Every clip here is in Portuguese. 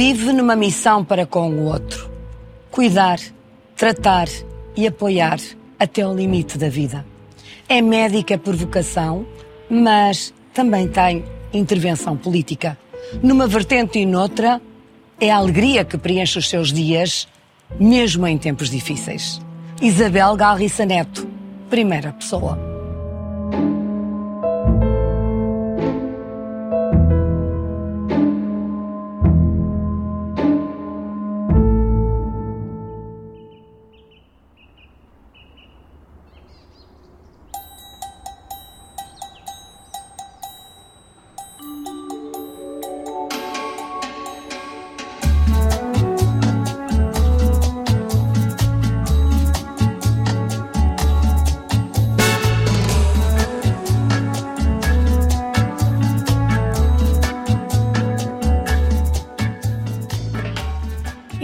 vive numa missão para com o outro: cuidar, tratar e apoiar até o limite da vida. É médica por vocação, mas também tem intervenção política. Numa vertente e noutra, é a alegria que preenche os seus dias, mesmo em tempos difíceis. Isabel Galriça Neto, primeira pessoa.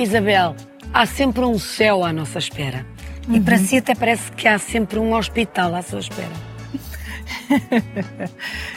Isabel, há sempre um céu à nossa espera. Uhum. E para si até parece que há sempre um hospital à sua espera.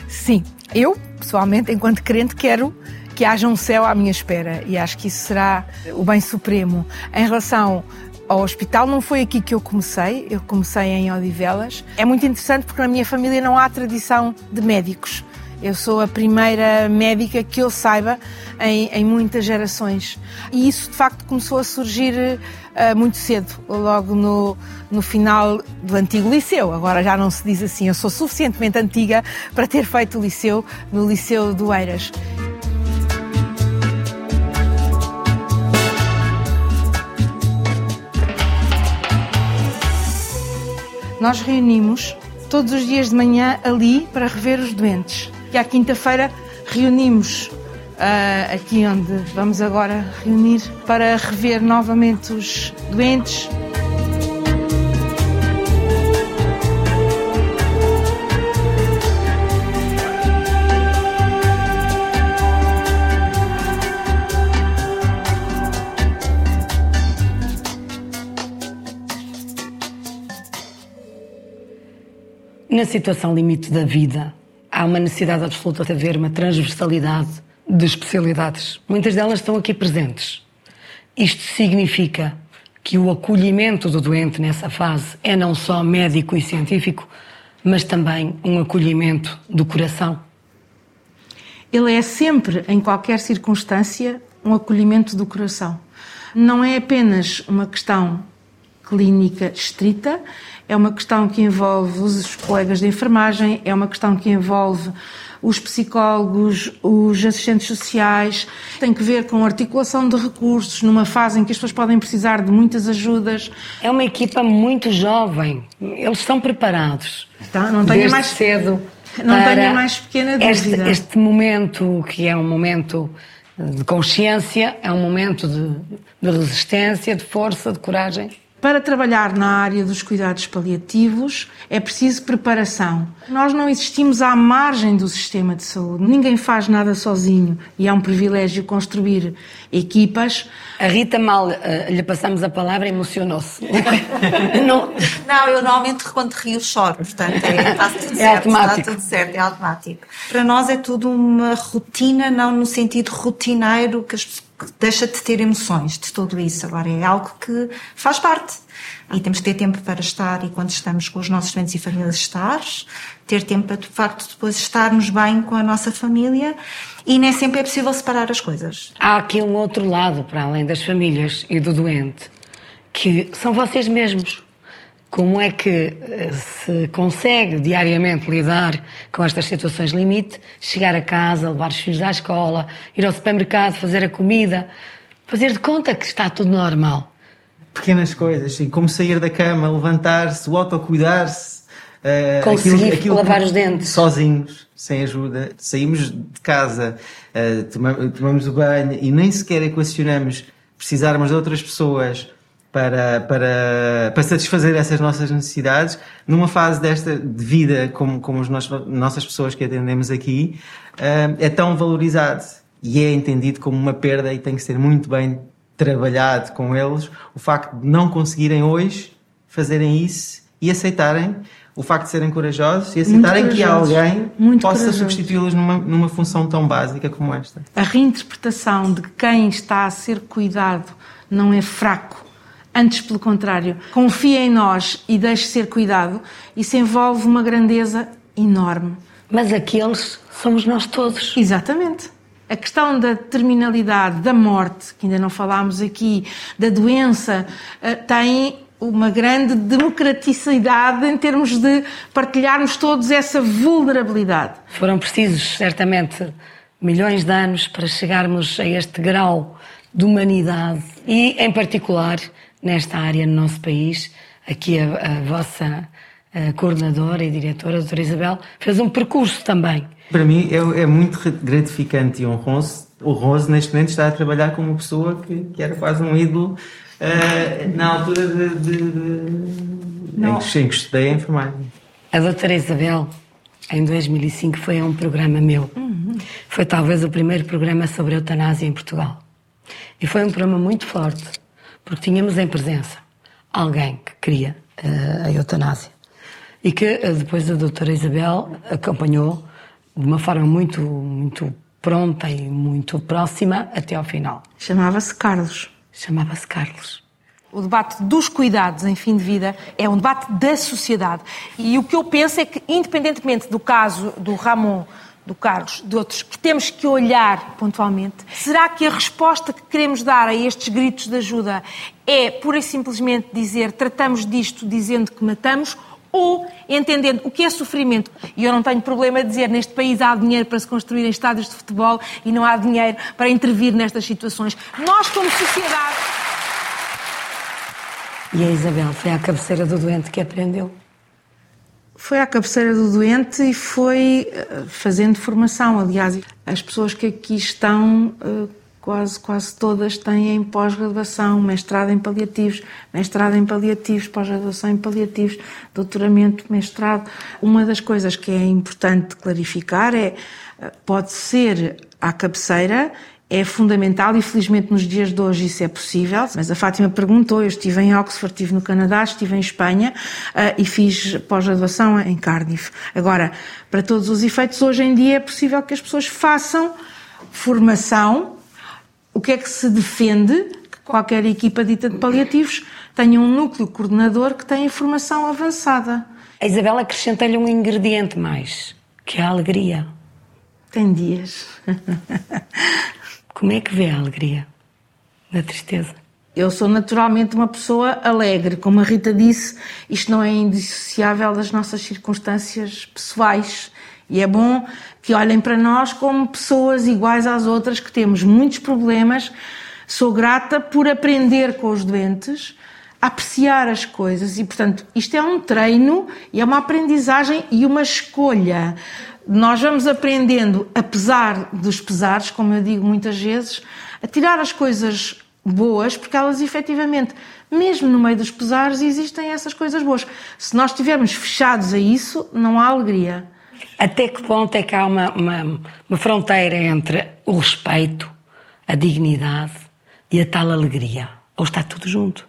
Sim, eu, pessoalmente, enquanto crente, quero que haja um céu à minha espera e acho que isso será o bem supremo. Em relação ao hospital, não foi aqui que eu comecei, eu comecei em Odivelas. É muito interessante porque na minha família não há tradição de médicos. Eu sou a primeira médica que eu saiba em, em muitas gerações. E isso, de facto, começou a surgir uh, muito cedo, logo no, no final do antigo liceu. Agora já não se diz assim. Eu sou suficientemente antiga para ter feito o liceu no Liceu do Eiras. Nós reunimos todos os dias de manhã ali para rever os doentes. E à quinta-feira reunimos uh, aqui onde vamos agora reunir para rever novamente os doentes. Na situação limite da vida, há uma necessidade absoluta de haver uma transversalidade de especialidades. Muitas delas estão aqui presentes. Isto significa que o acolhimento do doente nessa fase é não só médico e científico, mas também um acolhimento do coração. Ele é sempre, em qualquer circunstância, um acolhimento do coração. Não é apenas uma questão clínica estrita, é uma questão que envolve os colegas de enfermagem, é uma questão que envolve os psicólogos, os assistentes sociais, tem que ver com articulação de recursos numa fase em que as pessoas podem precisar de muitas ajudas. É uma equipa muito jovem, eles estão preparados. Tá, não tenha mais cedo. Não tenha mais pequena dúvida. Este, este momento, que é um momento de consciência, é um momento de, de resistência, de força, de coragem. Para trabalhar na área dos cuidados paliativos é preciso preparação. Nós não existimos à margem do sistema de saúde. Ninguém faz nada sozinho e é um privilégio construir equipas. A Rita mal uh, lhe passamos a palavra emocionou-se. não. não, eu normalmente quando rio choro, portanto é, está tudo é certo, automático. está tudo certo, é automático. Para nós é tudo uma rotina, não no sentido rotineiro que as pessoas deixa de ter emoções de tudo isso. Agora é algo que faz parte. E temos que ter tempo para estar e quando estamos com os nossos doentes e famílias estar, ter tempo para de facto depois estarmos bem com a nossa família e nem sempre é possível separar as coisas. Há aqui um outro lado, para além das famílias e do doente, que são vocês mesmos. Como é que eh, se consegue diariamente lidar com estas situações limite, chegar a casa, levar os filhos à escola, ir ao supermercado, fazer a comida, fazer de conta que está tudo normal? Pequenas coisas, assim, como sair da cama, levantar-se, o autocuidar-se. Uh, Conseguir aquilo, aquilo lavar os dentes. Sozinhos, sem ajuda. Saímos de casa, uh, tomamos, tomamos o banho e nem sequer equacionamos precisarmos de outras pessoas para, para, para satisfazer essas nossas necessidades numa fase desta de vida como, como as nossas pessoas que atendemos aqui eh, é tão valorizado e é entendido como uma perda e tem que ser muito bem trabalhado com eles o facto de não conseguirem hoje fazerem isso e aceitarem o facto de serem corajosos e aceitarem que alguém Muito possa substituí-los numa, numa função tão básica como esta. A reinterpretação de quem está a ser cuidado não é fraco. Antes, pelo contrário, confia em nós e deixe ser cuidado. Isso envolve uma grandeza enorme. Mas aqueles somos nós todos. Exatamente. A questão da terminalidade, da morte, que ainda não falámos aqui, da doença, eh, tem uma grande democraticidade em termos de partilharmos todos essa vulnerabilidade. Foram precisos, certamente, milhões de anos para chegarmos a este grau de humanidade e, em particular, nesta área no nosso país, aqui a, a vossa a coordenadora e diretora, a doutora Isabel, fez um percurso também. Para mim é, é muito gratificante e honroso. O Rose, neste momento, está a trabalhar com uma pessoa que, que era quase um ídolo uh, na altura de, de, de em, que, em que estudei a enfermagem. A doutora Isabel, em 2005, foi a um programa meu. Uhum. Foi talvez o primeiro programa sobre eutanásia em Portugal. E foi um programa muito forte, porque tínhamos em presença alguém que queria uh, a eutanásia. E que uh, depois a doutora Isabel acompanhou de uma forma muito, muito pronta e muito próxima até ao final. Chamava-se Carlos. Chamava-se Carlos. O debate dos cuidados em fim de vida é um debate da sociedade. E o que eu penso é que, independentemente do caso do Ramon, do Carlos, de outros, que temos que olhar pontualmente, será que a resposta que queremos dar a estes gritos de ajuda é pura e simplesmente dizer tratamos disto dizendo que matamos ou entendendo o que é sofrimento. E eu não tenho problema de dizer neste país há dinheiro para se construírem estádios de futebol e não há dinheiro para intervir nestas situações. Nós, como sociedade. E a Isabel foi à cabeceira do doente que aprendeu? Foi à cabeceira do doente e foi eh, fazendo formação. Aliás, as pessoas que aqui estão eh, quase, quase todas têm pós-graduação, mestrado em paliativos, mestrado em paliativos, pós-graduação em paliativos, doutoramento, mestrado. Uma das coisas que é importante clarificar é, pode ser à cabeceira, é fundamental e felizmente nos dias de hoje isso é possível. Mas a Fátima perguntou, eu estive em Oxford, estive no Canadá, estive em Espanha uh, e fiz pós-graduação em Cardiff. Agora, para todos os efeitos, hoje em dia é possível que as pessoas façam formação o que é que se defende que qualquer equipa dita de paliativos tenha um núcleo coordenador que tenha formação avançada. A Isabela acrescenta-lhe um ingrediente mais, que é a alegria. Tem dias. Como é que vê a alegria na tristeza? Eu sou naturalmente uma pessoa alegre. Como a Rita disse, isto não é indissociável das nossas circunstâncias pessoais. E é bom que olhem para nós como pessoas iguais às outras, que temos muitos problemas. Sou grata por aprender com os doentes, apreciar as coisas e, portanto, isto é um treino e é uma aprendizagem e uma escolha. Nós vamos aprendendo, apesar dos pesares, como eu digo muitas vezes, a tirar as coisas boas, porque elas efetivamente, mesmo no meio dos pesares, existem essas coisas boas. Se nós estivermos fechados a isso, não há alegria. Até que ponto é que há uma, uma, uma fronteira entre o respeito, a dignidade e a tal alegria? Ou está tudo junto?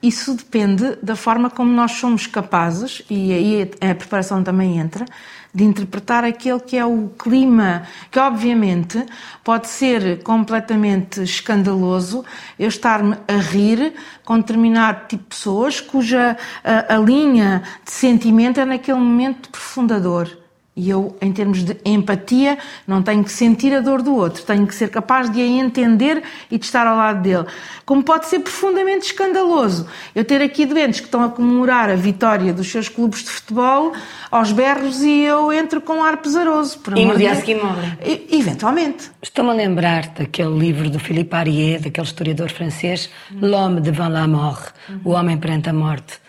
Isso depende da forma como nós somos capazes, e aí a preparação também entra, de interpretar aquele que é o clima, que obviamente pode ser completamente escandaloso eu estar-me a rir com determinado tipo de pessoas cuja a, a linha de sentimento é naquele momento profundador. E eu, em termos de empatia, não tenho que sentir a dor do outro, tenho que ser capaz de a entender e de estar ao lado dele. Como pode ser profundamente escandaloso eu ter aqui doentes que estão a comemorar a vitória dos seus clubes de futebol aos berros e eu entro com um ar pesaroso. e no dia seguinte morre. Eventualmente. Estou-me a lembrar daquele livro do Philippe Arié, daquele historiador francês, L'homme devant la mort, O Homem perante a Morte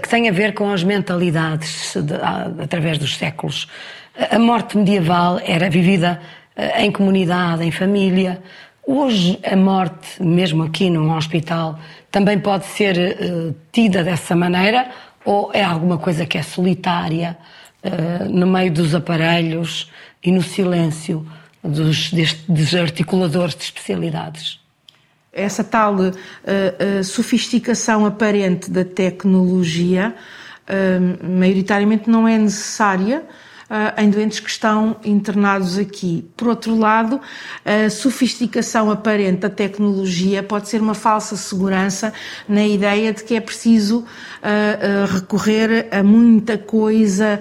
que tem a ver com as mentalidades de, através dos séculos. A morte medieval era vivida eh, em comunidade, em família. Hoje, a morte, mesmo aqui num hospital, também pode ser uh, tida dessa maneira ou é alguma coisa que é solitária, uh, no meio dos aparelhos e no silêncio dos, deste, dos articuladores de especialidades? Essa tal uh, uh, sofisticação aparente da tecnologia uh, maioritariamente não é necessária em doentes que estão internados aqui. Por outro lado, a sofisticação aparente da tecnologia pode ser uma falsa segurança na ideia de que é preciso uh, uh, recorrer a muita coisa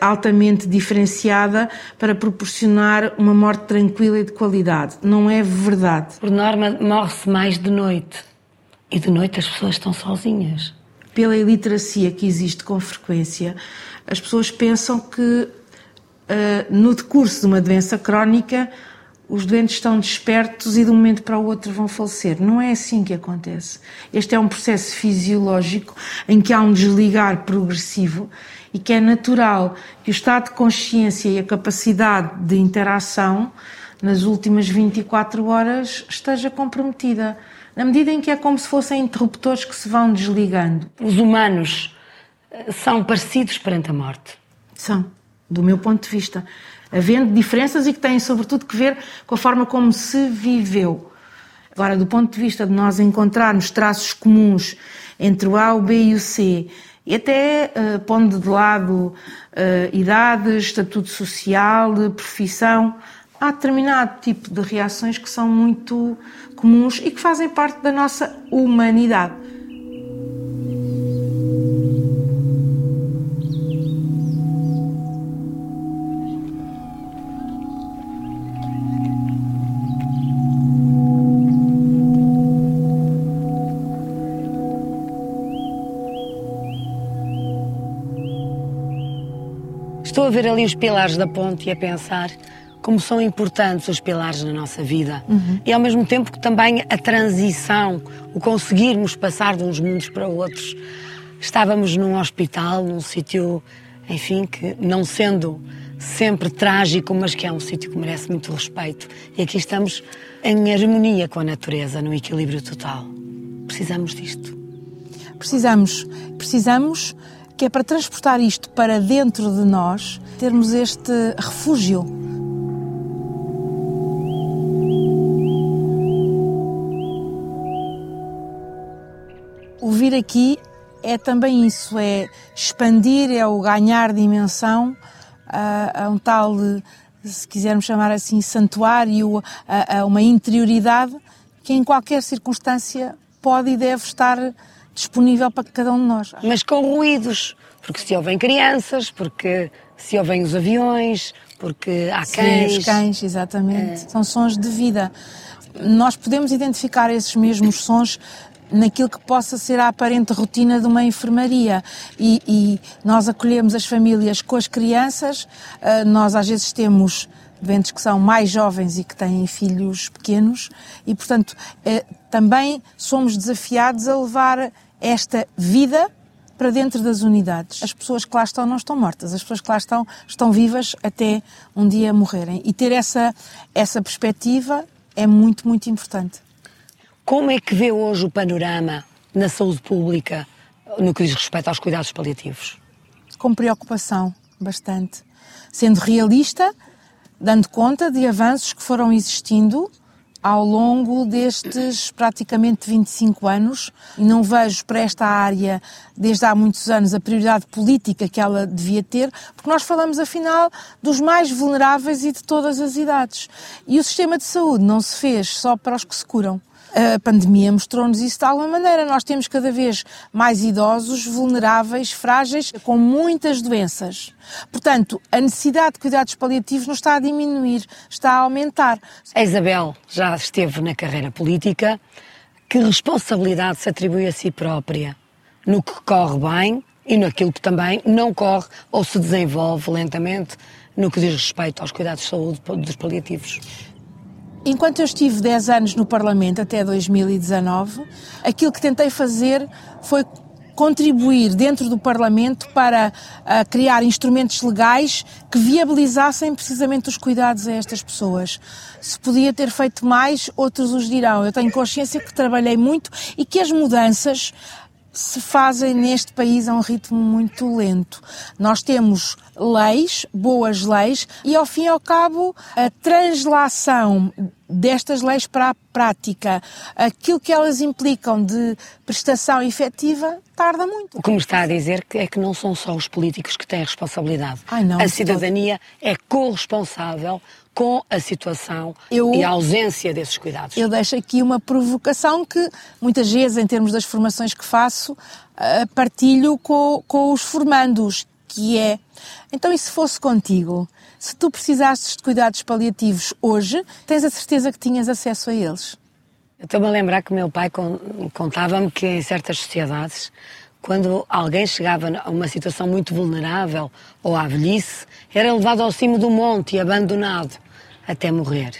altamente diferenciada para proporcionar uma morte tranquila e de qualidade. Não é verdade. Por norma, morre-se mais de noite. E de noite as pessoas estão sozinhas. Pela iliteracia que existe com frequência, as pessoas pensam que uh, no decurso de uma doença crónica os doentes estão despertos e de um momento para o outro vão falecer. Não é assim que acontece. Este é um processo fisiológico em que há um desligar progressivo e que é natural que o estado de consciência e a capacidade de interação nas últimas 24 horas esteja comprometida. Na medida em que é como se fossem interruptores que se vão desligando. Os humanos são parecidos perante a morte? São, do meu ponto de vista. Havendo diferenças e que têm, sobretudo, que ver com a forma como se viveu. Agora, do ponto de vista de nós encontrarmos traços comuns entre o A, o B e o C, e até uh, pondo de lado uh, idade, estatuto social, profissão, há determinado tipo de reações que são muito comuns e que fazem parte da nossa humanidade. Estou a ver ali os pilares da ponte e a pensar como são importantes os pilares na nossa vida. Uhum. E ao mesmo tempo que também a transição, o conseguirmos passar de uns mundos para outros. Estávamos num hospital, num sítio, enfim, que não sendo sempre trágico, mas que é um sítio que merece muito respeito. E aqui estamos em harmonia com a natureza, no equilíbrio total. Precisamos disto. Precisamos, precisamos que é para transportar isto para dentro de nós, termos este refúgio. O vir aqui é também isso, é expandir, é o ganhar dimensão a, a um tal, se quisermos chamar assim, santuário, a, a uma interioridade que em qualquer circunstância pode e deve estar disponível para cada um de nós. Mas com ruídos, porque se ouvem crianças, porque se ouvem os aviões, porque há cães. Sim, os cães, exatamente. É. São sons de vida. Nós podemos identificar esses mesmos sons naquilo que possa ser a aparente rotina de uma enfermaria. E, e nós acolhemos as famílias com as crianças, uh, nós às vezes temos doentes que são mais jovens e que têm filhos pequenos e, portanto, eh, também somos desafiados a levar esta vida para dentro das unidades. As pessoas que lá estão não estão mortas, as pessoas que lá estão estão vivas até um dia morrerem. E ter essa, essa perspectiva é muito, muito importante. Como é que vê hoje o panorama na saúde pública no que diz respeito aos cuidados paliativos? Com preocupação, bastante. Sendo realista, dando conta de avanços que foram existindo ao longo destes praticamente 25 anos e não vejo para esta área desde há muitos anos a prioridade política que ela devia ter, porque nós falamos afinal dos mais vulneráveis e de todas as idades. E o sistema de saúde não se fez só para os que se curam a pandemia mostrou-nos isso de alguma maneira. Nós temos cada vez mais idosos, vulneráveis, frágeis, com muitas doenças. Portanto, a necessidade de cuidados paliativos não está a diminuir, está a aumentar. A Isabel já esteve na carreira política. Que responsabilidade se atribui a si própria no que corre bem e naquilo que também não corre ou se desenvolve lentamente no que diz respeito aos cuidados de saúde dos paliativos? Enquanto eu estive 10 anos no Parlamento, até 2019, aquilo que tentei fazer foi contribuir dentro do Parlamento para uh, criar instrumentos legais que viabilizassem precisamente os cuidados a estas pessoas. Se podia ter feito mais, outros os dirão. Eu tenho consciência que trabalhei muito e que as mudanças se fazem neste país a um ritmo muito lento. Nós temos leis, boas leis, e ao fim e ao cabo a translação destas leis para a prática, aquilo que elas implicam de prestação efetiva, tarda muito. O que me está a dizer é que não são só os políticos que têm responsabilidade. Ai, não, a cidadania é corresponsável com a situação Eu- e a ausência desses cuidados. Eu deixo aqui uma provocação que muitas vezes, em termos das formações que faço, ah, partilho com, com os formandos, que é, então e se fosse contigo? Se tu precisasses de cuidados paliativos hoje, tens a certeza que tinhas acesso a eles? Eu Estou-me a lembrar que o meu pai con- contava-me que em certas sociedades, quando alguém chegava a uma situação muito vulnerável ou à velhice, era levado ao cimo do monte e abandonado até morrer.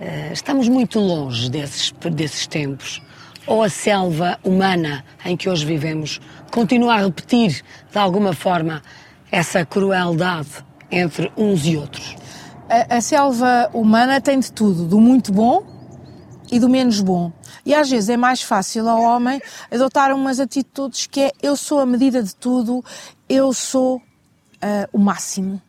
Eh, Estamos muito longe desses, desses tempos. Ou a selva humana em que hoje vivemos continua a repetir, de alguma forma, essa crueldade entre uns e outros. A, a selva humana tem de tudo, do muito bom e do menos bom. E às vezes é mais fácil ao homem adotar umas atitudes que é eu sou a medida de tudo, eu sou ah, o máximo.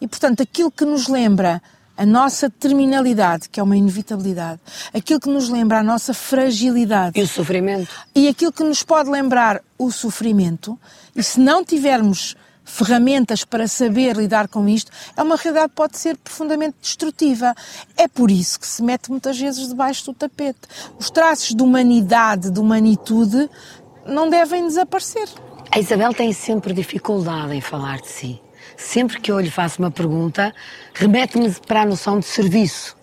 E portanto aquilo que nos lembra a nossa terminalidade, que é uma inevitabilidade, aquilo que nos lembra a nossa fragilidade E o sofrimento? e aquilo que nos pode lembrar o sofrimento, e se não tivermos ferramentas para saber lidar com isto, é uma realidade que pode ser profundamente destrutiva. É por isso que se mete muitas vezes debaixo do tapete. Os traços de humanidade, de humanitude, não devem desaparecer. A Isabel tem sempre dificuldade em falar de si. Sempre que eu lhe faço uma pergunta, remete-me para a noção de serviço,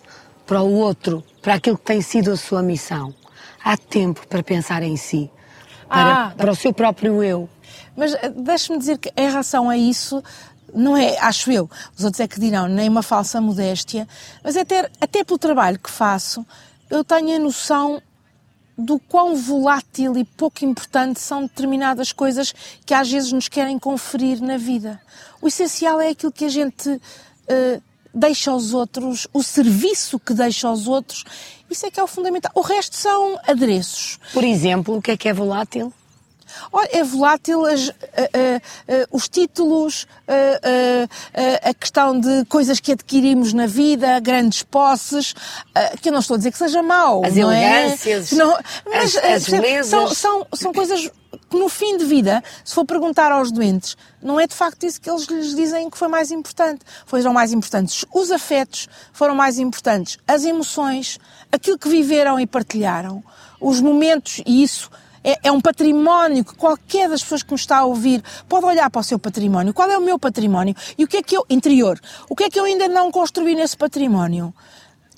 para o outro, para aquilo que tem sido a sua missão. Há tempo para pensar em si, para, Ah. para o seu próprio eu. Mas eh, deixe-me dizer que em relação a isso, não é, acho eu, os outros é que dirão, nem uma falsa modéstia, mas até, até pelo trabalho que faço, eu tenho a noção do quão volátil e pouco importante são determinadas coisas que às vezes nos querem conferir na vida. O essencial é aquilo que a gente eh, deixa aos outros, o serviço que deixa aos outros, isso é que é o fundamental. O resto são adereços. Por exemplo, o que é que é volátil? Olha, é volátil as- a- a- a- os títulos, a, questão de coisas que adquirimos na vida, grandes posses, que eu não estou a dizer que seja mau. As não é? elegâncias, Não, as- eh, as belezas. São, são, são coisas que no fim de vida, se for perguntar aos doentes, não é de facto isso que eles lhes dizem que foi mais importante. Foram mais importantes os afetos, foram mais importantes as emoções, aquilo que viveram e partilharam, os momentos, e isso é, é um património que qualquer das pessoas que nos está a ouvir pode olhar para o seu património. Qual é o meu património? E o que é que eu, interior, o que é que eu ainda não construí nesse património?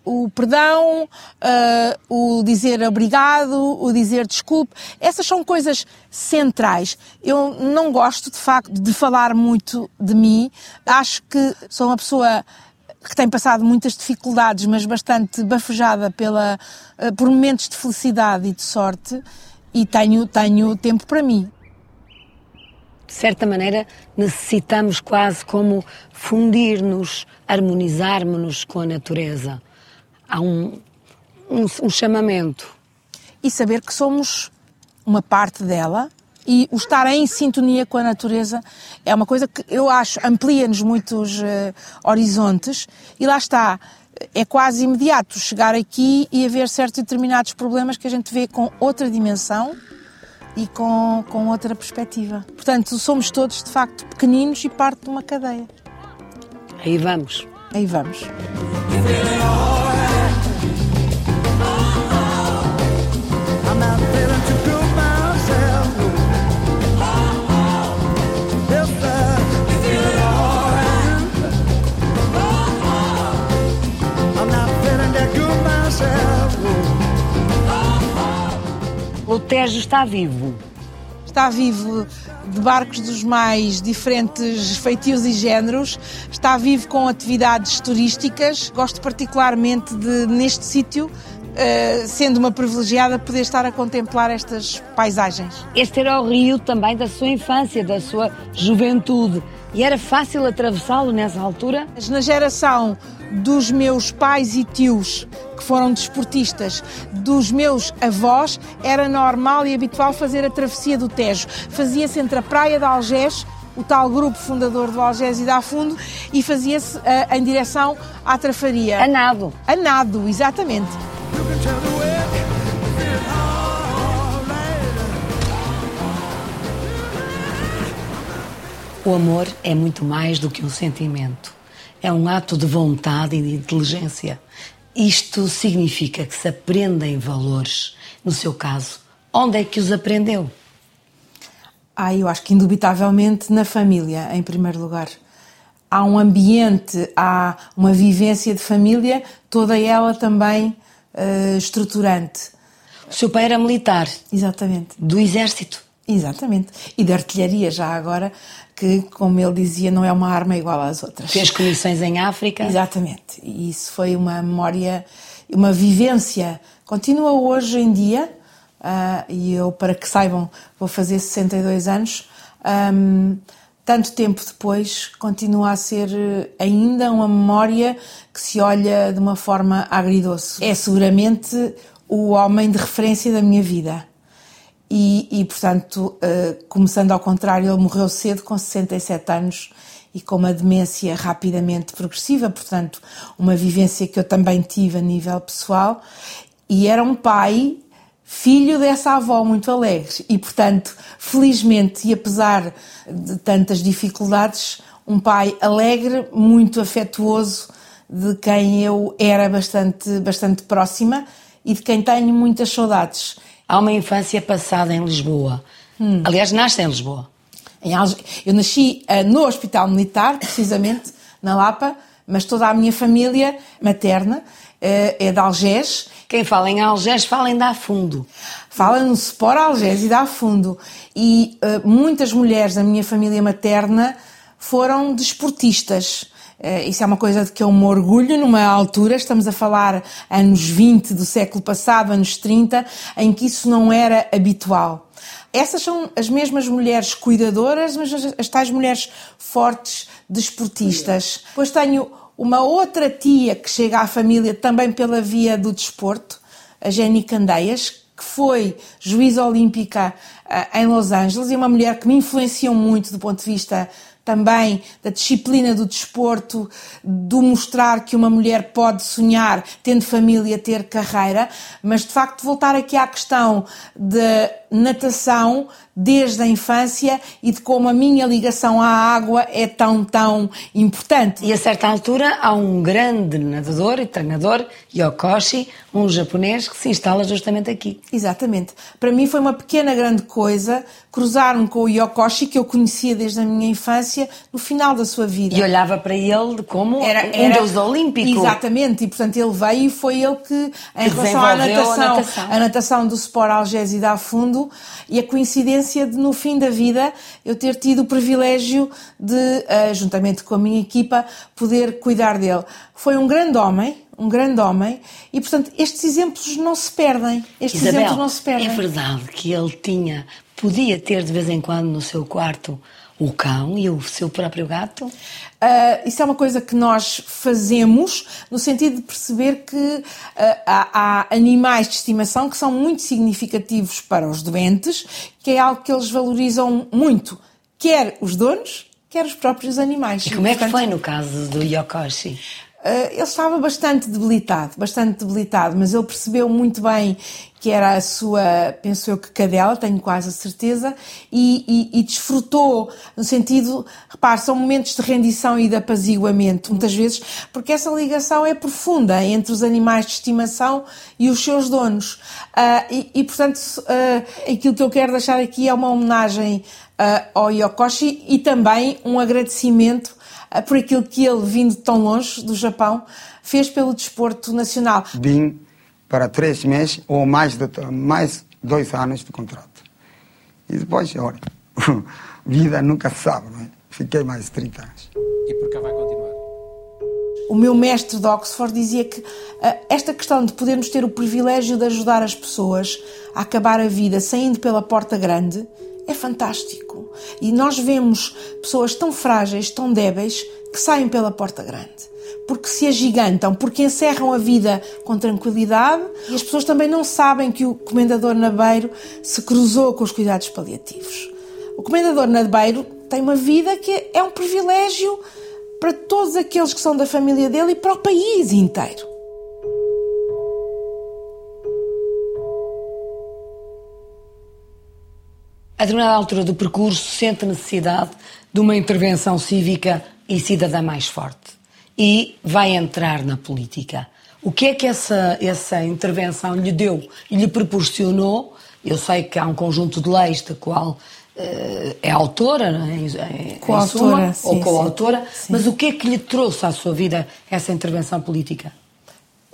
O perdão, ah, o dizer obrigado, o dizer desculpe, essas são coisas centrais. Eu não gosto, de facto, de falar muito de mim. Acho que sou uma pessoa que tem passado muitas dificuldades, mas bastante bafejada pela, eh, por momentos de felicidade e de sorte, e tenho, tenho tempo para mim. De certa maneira, necessitamos quase como fundir-nos, harmonizarmos-nos com a natureza. Há um, um, um chamamento. E saber que somos uma parte dela e o estar em sintonia com a natureza é uma coisa que eu acho amplia-nos muitos eh, horizontes e lá está. É quase imediato chegar aqui e haver certos determinados problemas que a gente vê com outra dimensão e com, com outra perspectiva. Portanto, somos todos, de facto, pequeninos e parte de uma cadeia. Aí vamos. Aí vamos. O Tejo está vivo. está vivo de barcos dos mais diferentes feitios e géneros, está vivo com atividades turísticas. Gosto particularmente de, neste sítio, eh, sendo uma privilegiada, poder estar a contemplar estas paisagens. Este era o rio também da sua infância, da sua juventude. E era fácil atravessá-lo nessa altura? Mas Na geração dos meus pais e tios, que foram desportistas, dos meus avós, era normal e habitual fazer a travessia do Tejo. Fazia-se entre a praia de Algés o tal grupo fundador do Algésio da Fundo e fazia-se uh, em direção à trafaria. A nado. A nado, exatamente. O amor é muito mais do que um sentimento. É um ato de vontade e de inteligência. Isto significa que se aprendem valores. No seu caso, onde é que os aprendeu? Ah, eu acho que indubitavelmente na família, em primeiro lugar. Há um ambiente, há uma vivência de família, toda ela também uh, estruturante. O seu pai era militar. Exatamente. Do exército. Exatamente. E de artilharia, já agora, que, como ele dizia, não é uma arma igual às outras. Fez comissões em África. Exatamente. E isso foi uma memória, uma vivência. Continua hoje em dia, uh, e eu, para que saibam, vou fazer 62 anos. Um, tanto tempo depois, continua a ser ainda uma memória que se olha de uma forma agridoce. É seguramente o homem de referência da minha vida. E, e portanto, uh, começando ao contrário, ele morreu cedo, com 67 anos e com uma demência rapidamente progressiva, portanto, uma vivência que eu também tive a nível pessoal. E era um pai filho dessa avó muito alegre e, portanto, felizmente e apesar de tantas dificuldades, um pai alegre, muito afetuoso, de quem eu era bastante, bastante próxima e de quem tenho muitas saudades. Há uma infância passada em Lisboa. Hum. Aliás, nasce em Lisboa. Eu nasci uh, no Hospital Militar, precisamente, na Lapa, mas toda a minha família materna é de Algés. Quem fala em Algés fala em Dá Fundo. Fala no Sport Algés e Dá Fundo. E uh, muitas mulheres da minha família materna foram desportistas. Uh, isso é uma coisa de que eu me orgulho numa altura, estamos a falar anos 20 do século passado, anos 30, em que isso não era habitual. Essas são as mesmas mulheres cuidadoras, mas as, as tais mulheres fortes, desportistas. Depois tenho uma outra tia que chega à família também pela via do desporto, a Jenny Candeias, que foi juíza olímpica uh, em Los Angeles e uma mulher que me influenciou muito do ponto de vista também da disciplina do desporto, do mostrar que uma mulher pode sonhar, tendo família, ter carreira, mas de facto voltar aqui à questão da natação desde a infância e de como a minha ligação à água é tão, tão importante. E a certa altura há um grande nadador e treinador, Yokoshi, um japonês que se instala justamente aqui. Exatamente. Para mim foi uma pequena grande coisa cruzar-me com o Yokoshi, que eu conhecia desde a minha infância, no final da sua vida. E olhava para ele como era, um era, deus olímpico. Exatamente, e portanto ele veio e foi ele que, em que relação à natação, a natação, a natação do Sport Algés e da Fundo, e a coincidência de, no fim da vida, eu ter tido o privilégio de, uh, juntamente com a minha equipa, poder cuidar dele. Foi um grande homem, um grande homem, e portanto estes exemplos não se perdem. Estes Isabel, exemplos não se perdem. É verdade que ele tinha, podia ter de vez em quando no seu quarto o cão e o seu próprio gato? Uh, isso é uma coisa que nós fazemos no sentido de perceber que uh, há, há, animais de estimação que são muito significativos para os doentes, que é algo que eles valorizam muito, quer os donos, quer os próprios animais. E como é que foi no caso do Yokoshi? Uh, ele estava bastante debilitado, bastante debilitado, mas ele percebeu muito bem que era a sua, penso eu que cadela, tenho quase a certeza, e, e, e desfrutou no sentido, repare, são momentos de rendição e de apaziguamento, muitas vezes, porque essa ligação é profunda entre os animais de estimação e os seus donos. Uh, e, e, portanto, uh, aquilo que eu quero deixar aqui é uma homenagem ao Yokoshi e também um agradecimento por aquilo que ele, vindo tão longe do Japão, fez pelo desporto nacional. Vim para três meses ou mais, de, mais dois anos de contrato. E depois, olha, vida nunca se sabe, não é? Fiquei mais de 30 anos. E por cá vai continuar? O meu mestre de Oxford dizia que uh, esta questão de podermos ter o privilégio de ajudar as pessoas a acabar a vida saindo pela porta grande é fantástico. E nós vemos pessoas tão frágeis, tão débeis, que saem pela porta grande. Porque se agigantam, porque encerram a vida com tranquilidade e as pessoas também não sabem que o comendador Nabeiro se cruzou com os cuidados paliativos. O comendador Nabeiro tem uma vida que é um privilégio para todos aqueles que são da família dele e para o país inteiro. A determinada altura do percurso, sente necessidade de uma intervenção cívica e cidadã mais forte. E vai entrar na política. O que é que essa, essa intervenção lhe deu e lhe proporcionou? Eu sei que há um conjunto de leis da qual uh, é autora, é? coautora, ou coautora, mas o que é que lhe trouxe à sua vida essa intervenção política?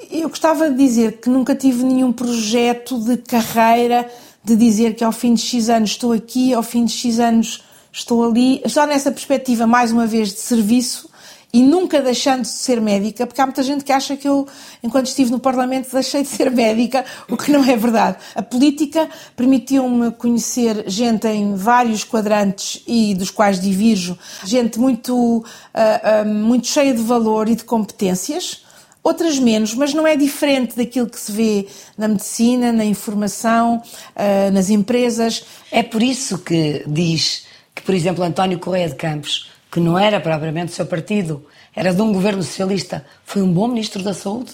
Eu gostava de dizer que nunca tive nenhum projeto de carreira de dizer que ao fim de X anos estou aqui, ao fim de X anos estou ali, já nessa perspectiva, mais uma vez, de serviço e nunca deixando de ser médica, porque há muita gente que acha que eu, enquanto estive no Parlamento, deixei de ser médica, o que não é verdade. A política permitiu-me conhecer gente em vários quadrantes e dos quais divirjo, gente muito, uh, uh, muito cheia de valor e de competências, outras menos, mas não é diferente daquilo que se vê na medicina, na informação, uh, nas empresas. É por isso que diz que, por exemplo, António Correia de Campos, que não era propriamente do seu partido, era de um governo socialista, foi um bom ministro da Saúde?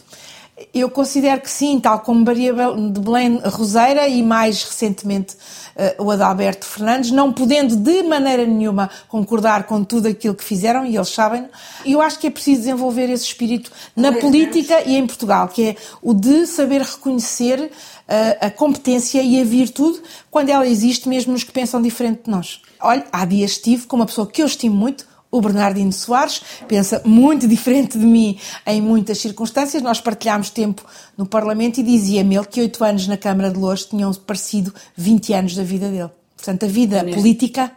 Eu considero que sim, tal como Maria de Belém Roseira e mais recentemente uh, o Adalberto Fernandes, não podendo de maneira nenhuma concordar com tudo aquilo que fizeram, e eles sabem, eu acho que é preciso desenvolver esse espírito na política e em Portugal, que é o de saber reconhecer uh, a competência e a virtude quando ela existe mesmo nos que pensam diferente de nós. Olha, há dias estive com uma pessoa que eu estimo muito, o Bernardino Soares pensa muito diferente de mim em muitas circunstâncias. Nós partilhámos tempo no Parlamento e dizia-me ele que oito anos na Câmara de Louros tinham parecido 20 anos da vida dele. Portanto, a vida política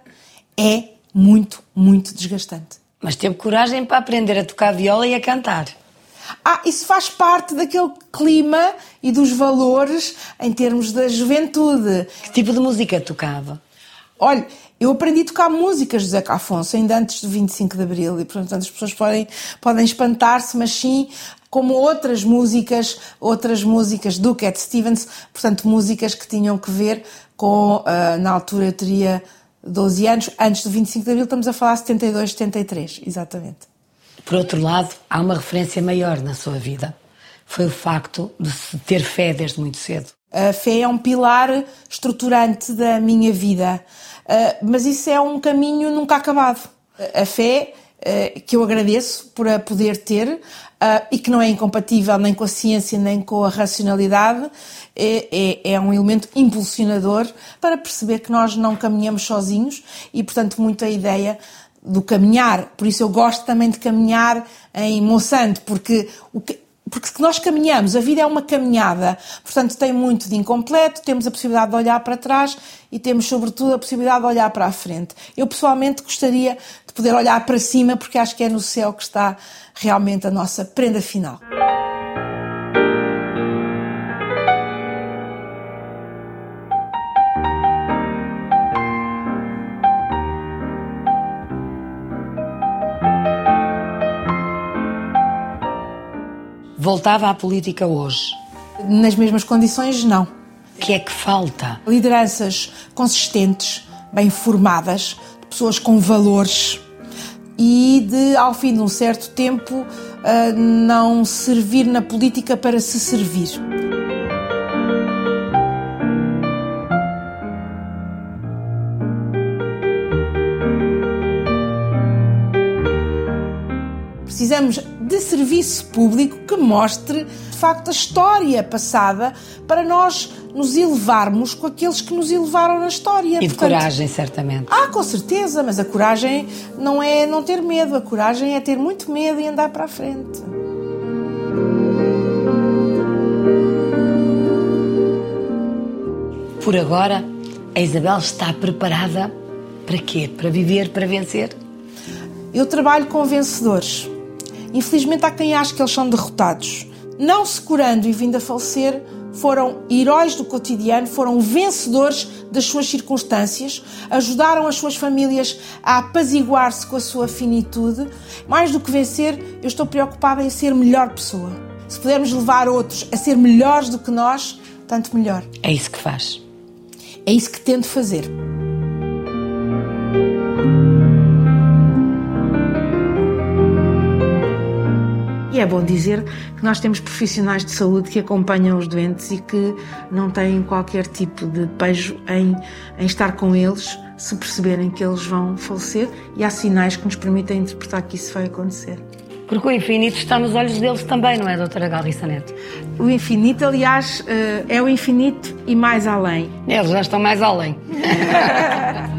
é muito, muito desgastante. Mas teve coragem para aprender a tocar viola e a cantar. Ah, isso faz parte daquele clima e dos valores em termos da juventude. Que tipo de música tocava? Olha, eu aprendi a tocar músicas de Zeca Afonso ainda antes do 25 de Abril e, portanto, as pessoas podem, podem espantar-se, mas sim como outras músicas, outras músicas do Cat Stevens, portanto, músicas que tinham que ver com, uh, na altura eu teria 12 anos, antes do 25 de Abril, estamos a falar 72, 73, exatamente. Por outro lado, há uma referência maior na sua vida. Foi o facto de ter fé desde muito cedo. A fé é um pilar estruturante da minha vida, ah, mas isso é um caminho nunca acabado. A fé, ah, que eu agradeço por a poder ter, ah, e que não é incompatível nem com a ciência nem com a racionalidade, é, é, é, um elemento impulsionador para perceber que nós não caminhamos sozinhos e, portanto, muito a ideia do caminhar. Por isso eu gosto também de caminhar em Monsanto, porque o que, porque nós caminhamos, a vida é uma caminhada, portanto tem muito de incompleto, temos a possibilidade de olhar para trás e temos sobretudo a possibilidade de olhar para a frente. Eu pessoalmente gostaria de poder olhar para cima porque acho que é no céu que está realmente a nossa prenda final. Voltava à política hoje? Nas mesmas condições, não. O que é que falta? Lideranças consistentes, bem formadas, de pessoas com valores e de, ao fim de um certo tempo, não servir na política para se servir. Precisamos de serviço público que mostre, de facto, a história passada para nós nos elevarmos com aqueles que nos elevaram na história. E de Portanto, coragem, certamente. Ah, com certeza, mas a coragem não é não ter medo, a coragem é ter muito medo e andar para a frente. Por agora, a Isabel está preparada para quê? Para viver, para vencer? Eu trabalho com vencedores. Infelizmente há quem ache que eles são derrotados. Não se curando e vindo a falecer, foram heróis do cotidiano, foram vencedores das suas circunstâncias, ajudaram as suas famílias a apaziguar-se com a sua finitude. Mais do que vencer, eu estou preocupada em ser melhor pessoa. Se pudermos levar outros a ser melhores do que nós, tanto melhor. É isso que faz. É isso que tento fazer. E é bom dizer que nós temos profissionais de saúde que acompanham os doentes e que não têm qualquer tipo de pejo em, em estar com eles se perceberem que eles vão falecer e há sinais que nos permitem interpretar que isso vai acontecer. Porque o infinito está nos olhos deles também, não é, doutora Galriça Neto? O infinito, aliás, eh, é o infinito e mais além. Eles já estão mais além.